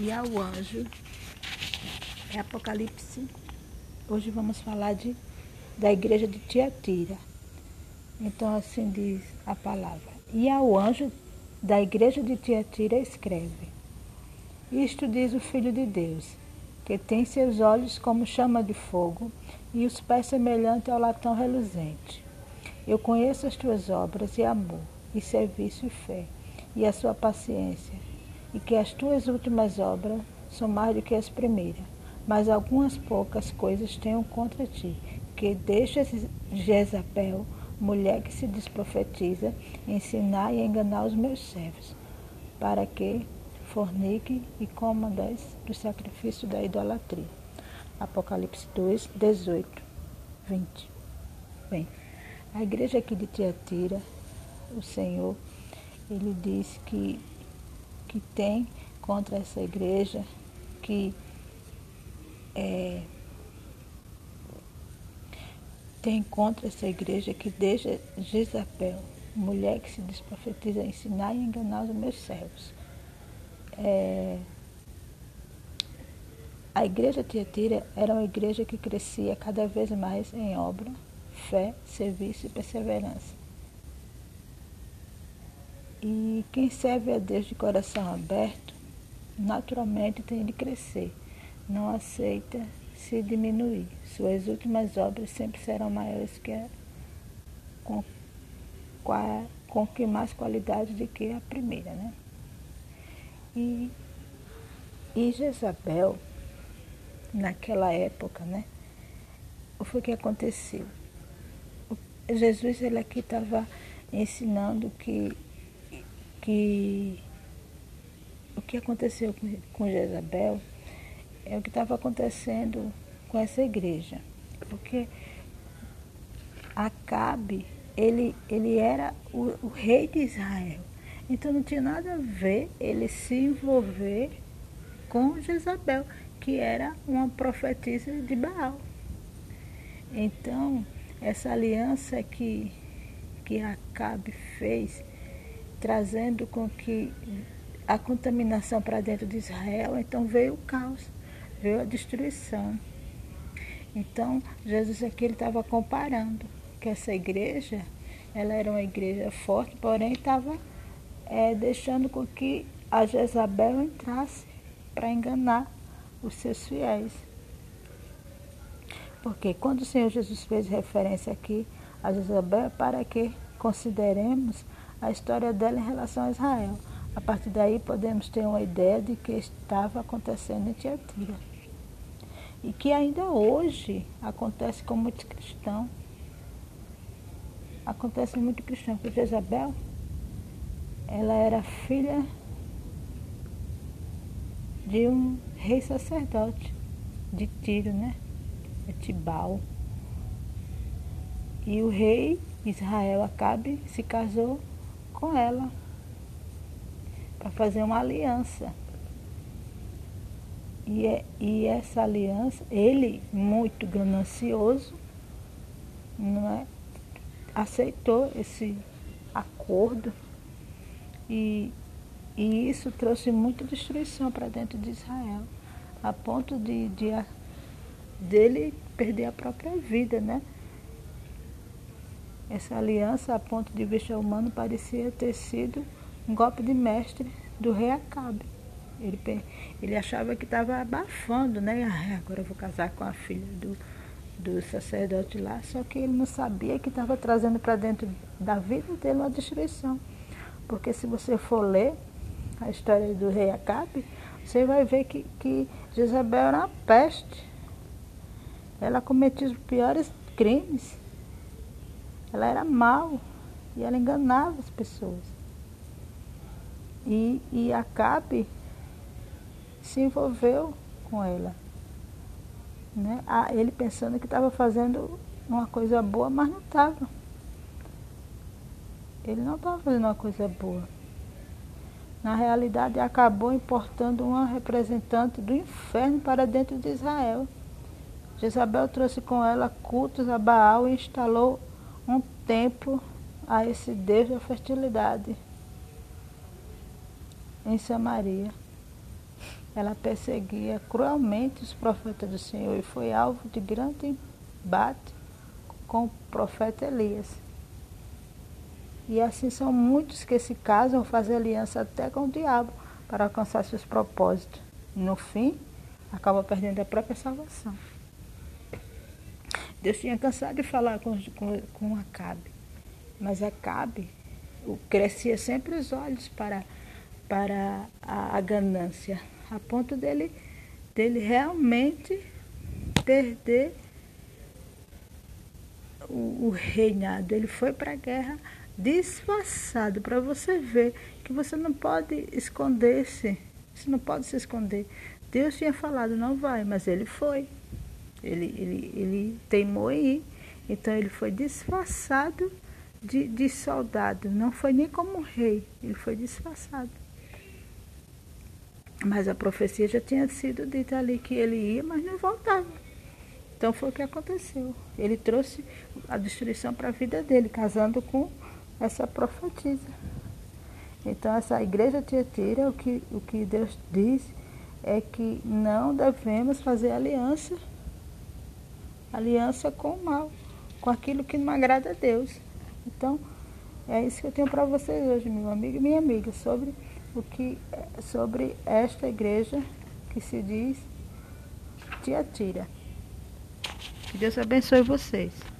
e ao anjo. É Apocalipse. Hoje vamos falar de, da igreja de Tiatira. Então assim diz a palavra. E ao anjo da igreja de Tiatira escreve: Isto diz o Filho de Deus, que tem seus olhos como chama de fogo e os pés semelhantes ao latão reluzente. Eu conheço as tuas obras e amor, e serviço e fé, e a sua paciência, e que as tuas últimas obras são mais do que as primeiras. Mas algumas poucas coisas tenho contra ti, que deixas Jezabel, mulher que se desprofetiza, ensinar e enganar os meus servos, para que fornique e coma das, do sacrifício da idolatria. Apocalipse 2, 18, 20. Bem. A igreja aqui de Tiatira, o Senhor, ele diz que, que tem contra essa igreja que é, tem contra essa igreja que deixa Jezabel, mulher que se desprofetiza, ensinar e enganar os meus servos. É, a igreja Tiatira era uma igreja que crescia cada vez mais em obra fé, serviço e perseverança. E quem serve a Deus de coração aberto, naturalmente tem de crescer, não aceita se diminuir. Suas últimas obras sempre serão maiores que a, com, com, com que mais qualidade do que a primeira, né? E, e Jezabel, naquela época, né? O foi que aconteceu? Jesus ele aqui estava ensinando que, que o que aconteceu com, com Jezabel é o que estava acontecendo com essa igreja. Porque Acabe, ele, ele era o, o rei de Israel. Então não tinha nada a ver ele se envolver com Jezabel, que era uma profetisa de Baal. Então, essa aliança que, que Acabe fez, trazendo com que a contaminação para dentro de Israel, então veio o caos, veio a destruição. Então, Jesus aqui ele estava comparando que essa igreja, ela era uma igreja forte, porém estava é, deixando com que a Jezabel entrasse para enganar os seus fiéis. Porque quando o Senhor Jesus fez referência aqui a Jezabel, para que consideremos a história dela em relação a Israel. A partir daí podemos ter uma ideia de que estava acontecendo em Tiatira. E que ainda hoje acontece com muitos cristãos. Acontece com muitos cristãos, porque Jezabel, ela era filha de um rei sacerdote de Tiro, né? Etibal. E o rei Israel Acabe se casou com ela para fazer uma aliança. E, é, e essa aliança, ele, muito ganancioso, não é, aceitou esse acordo e, e isso trouxe muita destruição para dentro de Israel, a ponto de, de dele perder a própria vida, né? Essa aliança, a ponto de vista humano, parecia ter sido um golpe de mestre do rei Acabe. Ele, ele achava que estava abafando, né? Ah, agora eu vou casar com a filha do, do sacerdote lá, só que ele não sabia que estava trazendo para dentro da vida dele uma destruição. Porque se você for ler a história do rei Acabe, você vai ver que, que Jezabel era uma peste ela cometia os piores crimes. Ela era mal e ela enganava as pessoas. E, e Acabe se envolveu com ela. Né? Ele pensando que estava fazendo uma coisa boa, mas não estava. Ele não estava fazendo uma coisa boa. Na realidade, acabou importando uma representante do inferno para dentro de Israel. Jezabel trouxe com ela cultos a Baal e instalou um templo a esse Deus da fertilidade em Samaria. ela perseguia cruelmente os profetas do Senhor e foi alvo de grande embate com o profeta Elias. E assim são muitos que se casam, fazem aliança até com o diabo para alcançar seus propósitos. No fim, acaba perdendo a própria salvação. Deus tinha cansado de falar com, com, com Acabe, mas Acabe crescia sempre os olhos para, para a, a ganância, a ponto dele, dele realmente perder o, o reinado. Ele foi para a guerra disfarçado, para você ver que você não pode esconder-se, você não pode se esconder. Deus tinha falado, não vai, mas ele foi. Ele, ele, ele teimou em ir. Então ele foi disfarçado de, de soldado. Não foi nem como rei, ele foi disfarçado. Mas a profecia já tinha sido dita ali que ele ia, mas não voltava. Então foi o que aconteceu. Ele trouxe a destruição para a vida dele, casando com essa profetisa. Então essa igreja tietira, o que, o que Deus diz é que não devemos fazer aliança, aliança com o mal, com aquilo que não agrada a Deus. Então, é isso que eu tenho para vocês hoje, meu amigo e minha amiga, sobre o que sobre esta igreja que se diz Tiatira. Que Deus abençoe vocês.